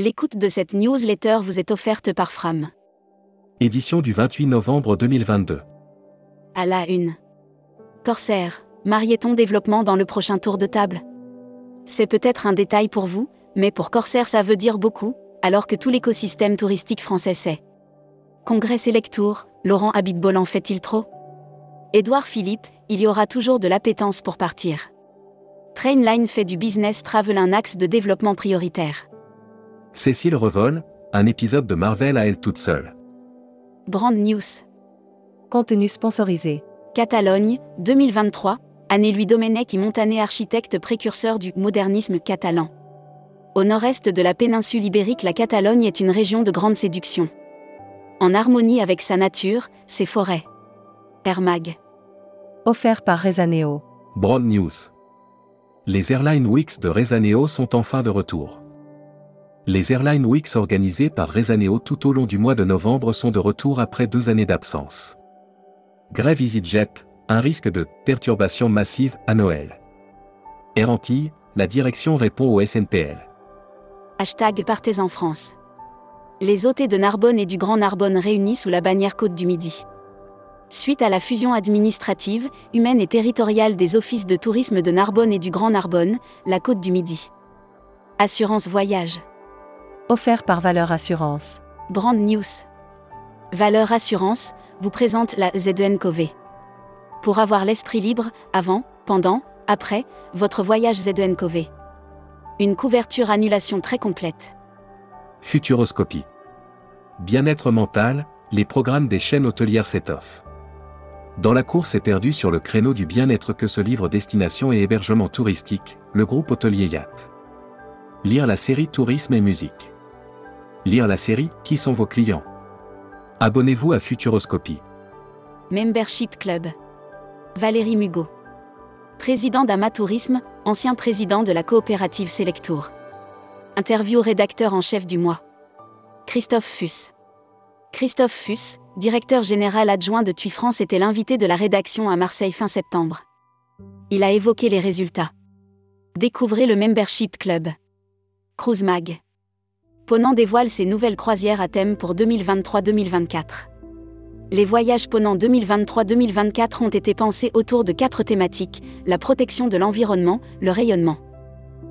L'écoute de cette newsletter vous est offerte par Fram. Édition du 28 novembre 2022. À la une. Corsair, Marieton développement dans le prochain tour de table C'est peut-être un détail pour vous, mais pour Corsair ça veut dire beaucoup, alors que tout l'écosystème touristique français sait. Congrès Selectour, Laurent Habitbol en fait-il trop? Édouard Philippe, il y aura toujours de l'appétence pour partir. Trainline fait du business travel un axe de développement prioritaire. Cécile Revol, un épisode de Marvel à elle toute seule. Brand News. Contenu sponsorisé. Catalogne, 2023, année Louis Domenech et Montané architecte précurseur du modernisme catalan. Au nord-est de la péninsule ibérique, la Catalogne est une région de grande séduction. En harmonie avec sa nature, ses forêts. Air Mag. Offert par Rezaneo. Broad News. Les Airline Weeks de Rezaneo sont enfin de retour. Les Airline Weeks organisées par Rezaneo tout au long du mois de novembre sont de retour après deux années d'absence. Grève EasyJet, un risque de perturbation massive à Noël. Air la direction répond au SNPL. Hashtag Partez en France. Les hôtés de Narbonne et du Grand Narbonne réunis sous la bannière Côte du Midi. Suite à la fusion administrative, humaine et territoriale des offices de tourisme de Narbonne et du Grand Narbonne, la Côte du Midi. Assurance Voyage. Offert par Valeur Assurance. Brand News. Valeur Assurance vous présente la ZENCOV. Pour avoir l'esprit libre, avant, pendant, après, votre voyage ZENCOV. Une couverture annulation très complète. Futuroscopie. Bien-être mental, les programmes des chaînes hôtelières set-off. Dans la course est perdu sur le créneau du bien-être que se livre destination et hébergement touristique, le groupe hôtelier Yacht. Lire la série Tourisme et musique. Lire la série Qui sont vos clients? Abonnez-vous à Futuroscopie. Membership Club. Valérie Mugot. Président d'Amatourisme, ancien président de la coopérative Selectour. Interview rédacteur en chef du mois. Christophe Fuss. Christophe Fuss, directeur général adjoint de TUI France, était l'invité de la rédaction à Marseille fin septembre. Il a évoqué les résultats. Découvrez le Membership Club. Cruise Mag. Ponant dévoile ses nouvelles croisières à thème pour 2023-2024. Les voyages Ponant 2023-2024 ont été pensés autour de quatre thématiques la protection de l'environnement, le rayonnement.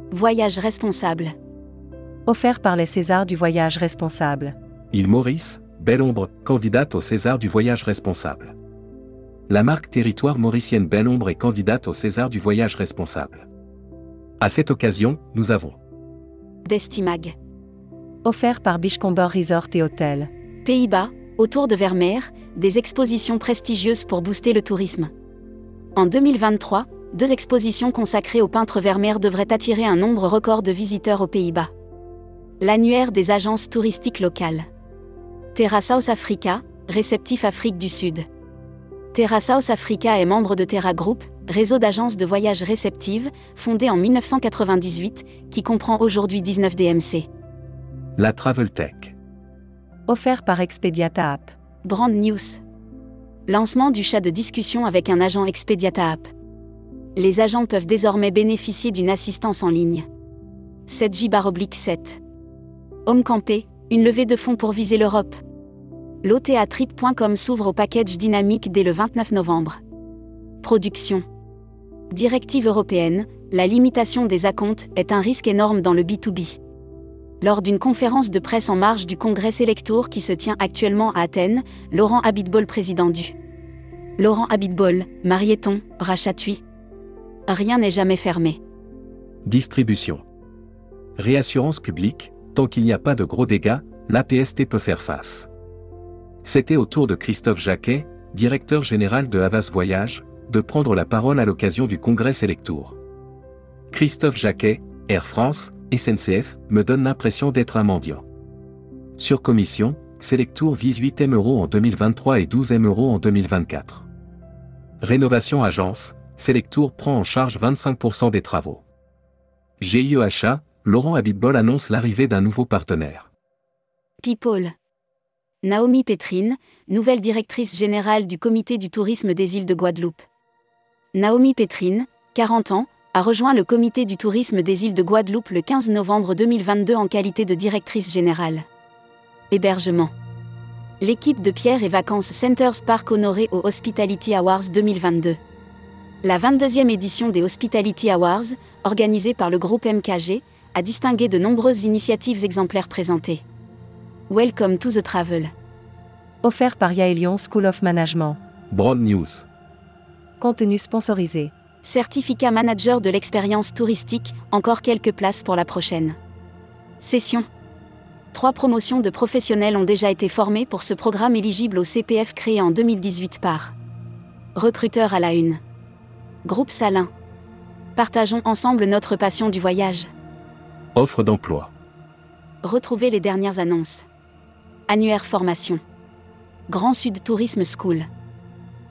Voyage responsable. Offert par les Césars du voyage responsable. Il Maurice, Belle Ombre, candidate au César du voyage responsable. La marque Territoire mauricienne Belle Ombre est candidate au César du voyage responsable. À cette occasion, nous avons Destimag. Offert par Bichcomber Resort et Hôtel. Pays-Bas, autour de Vermeer, des expositions prestigieuses pour booster le tourisme. En 2023, deux expositions consacrées au peintre Vermeer devraient attirer un nombre record de visiteurs aux Pays-Bas. L'annuaire des agences touristiques locales. Terra South Africa, réceptif Afrique du Sud. Terra South Africa est membre de Terra Group, réseau d'agences de voyage réceptives, fondé en 1998, qui comprend aujourd'hui 19 DMC. La Travel Tech. Offert par Expediata App. Brand News. Lancement du chat de discussion avec un agent Expediata App. Les agents peuvent désormais bénéficier d'une assistance en ligne. 7J-7. Home Campé, une levée de fonds pour viser l'Europe. L'OTAtrip.com s'ouvre au package dynamique dès le 29 novembre. Production. Directive européenne, la limitation des acomptes est un risque énorme dans le B2B. Lors d'une conférence de presse en marge du congrès Selectour qui se tient actuellement à Athènes, Laurent Habitbol, président du Laurent Habitbol, Marieton, Rachatui. Rien n'est jamais fermé. Distribution. Réassurance publique, tant qu'il n'y a pas de gros dégâts, l'APST peut faire face. C'était au tour de Christophe Jacquet, directeur général de Havas Voyage, de prendre la parole à l'occasion du congrès Selectour. Christophe Jacquet, Air France, SNCF, me donne l'impression d'être un mendiant. Sur commission, Selectour vise 8 M euros en 2023 et 12 M euros en 2024. Rénovation agence, Selectour prend en charge 25% des travaux. GIEHA, Laurent Habitbol annonce l'arrivée d'un nouveau partenaire. People. Naomi Pétrine, nouvelle directrice générale du comité du tourisme des îles de Guadeloupe. Naomi Pétrine, 40 ans, a rejoint le comité du tourisme des îles de Guadeloupe le 15 novembre 2022 en qualité de directrice générale. Hébergement. L'équipe de Pierre et Vacances Centers Park honorée aux Hospitality Awards 2022. La 22e édition des Hospitality Awards, organisée par le groupe MKG, a distingué de nombreuses initiatives exemplaires présentées. Welcome to the Travel. Offert par Yaelion School of Management. Broad News. Contenu sponsorisé. Certificat manager de l'expérience touristique, encore quelques places pour la prochaine. Session. Trois promotions de professionnels ont déjà été formées pour ce programme éligible au CPF créé en 2018 par Recruteur à la une. Groupe Salin. Partageons ensemble notre passion du voyage. Offre d'emploi. Retrouvez les dernières annonces. Annuaire formation. Grand Sud Tourisme School.